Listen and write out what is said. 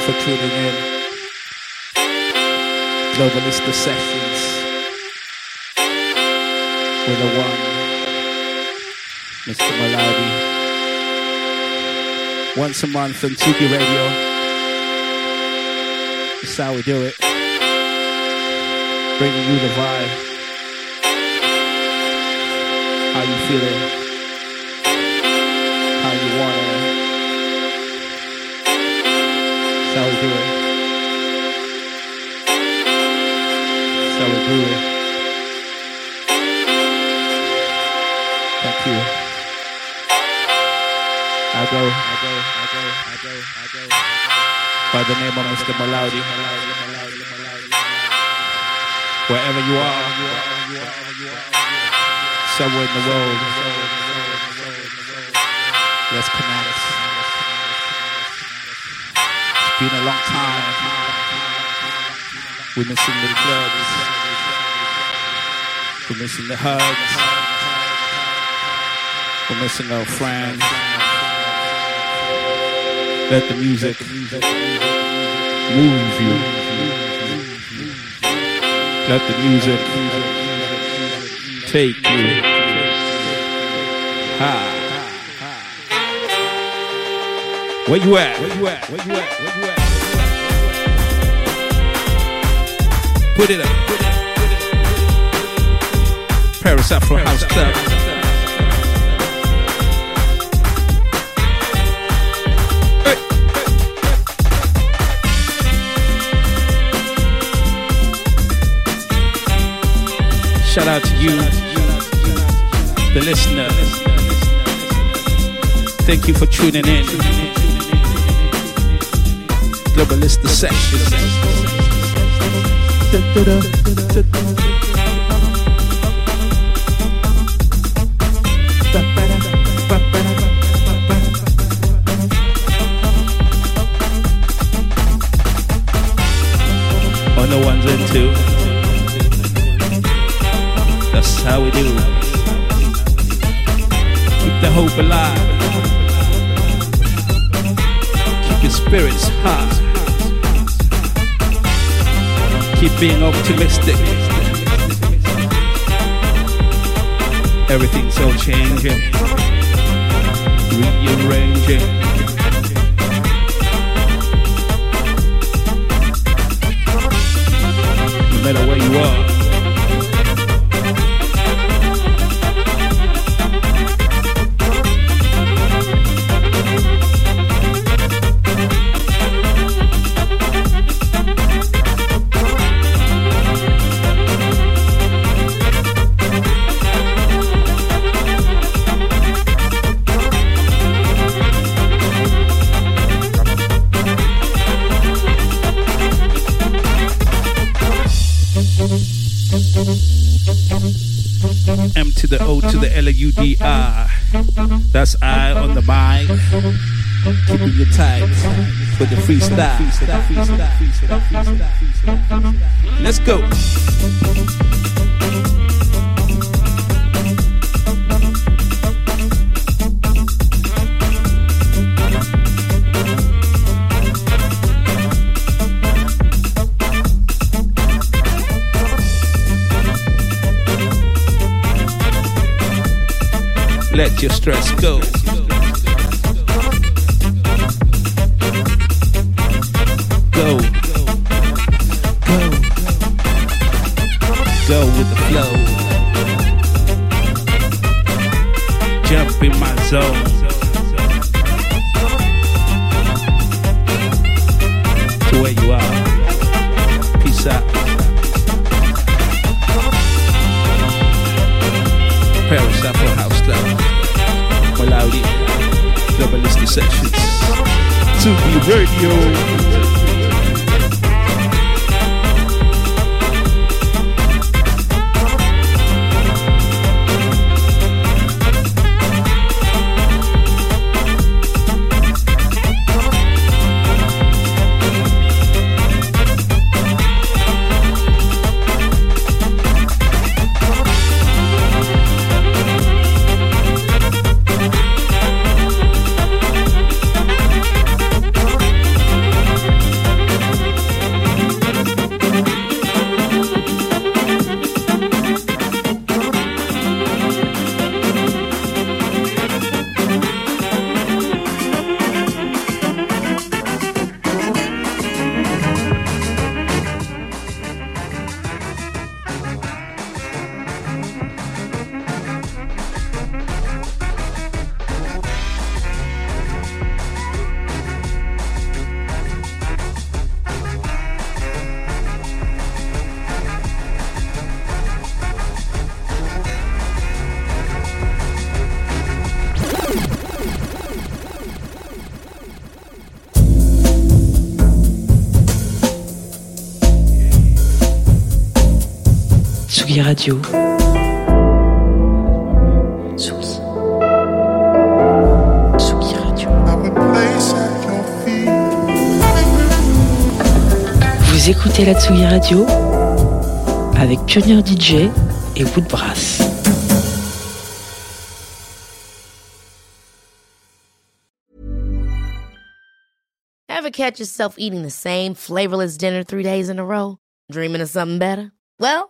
You for tuning in. Globalista Sessions with the one, Mr. Malawi. Once a month on Tiki Radio. That's how we do it. Bringing you the vibe. How you feeling? How you want it? We do it. That's how do it. Thank you. I go, I go, I go, I go, I go, by the name of Mr. Malaudi. Wherever you are, somewhere in the world, let's connect. Been a long time. We're missing the clubs. We're missing the hugs. We're missing our friends. Let the music move you. Let the music take you. Ha. Where you at? Where you at? Where you at? Where you at? Put it up. Paris Afro House Club. Hey. Shout out to you, the listener. Thank you for tuning in. Globalista Sessions. On oh, the ones and two. That's how we do. Keep the hope alive. Keep your spirits high. Being optimistic. Everything's all changing, rearranging. That's I on the mic. Keeping you tight for the freestyle. Let's go. Your stress go. Radio. Tsugi. Tsugi Radio. Vous écoutez la Tsugi Radio avec Pionnier DJ et Woodbrass. Ever catch yourself eating the same flavorless dinner three days in a row? Dreaming of something better? Well,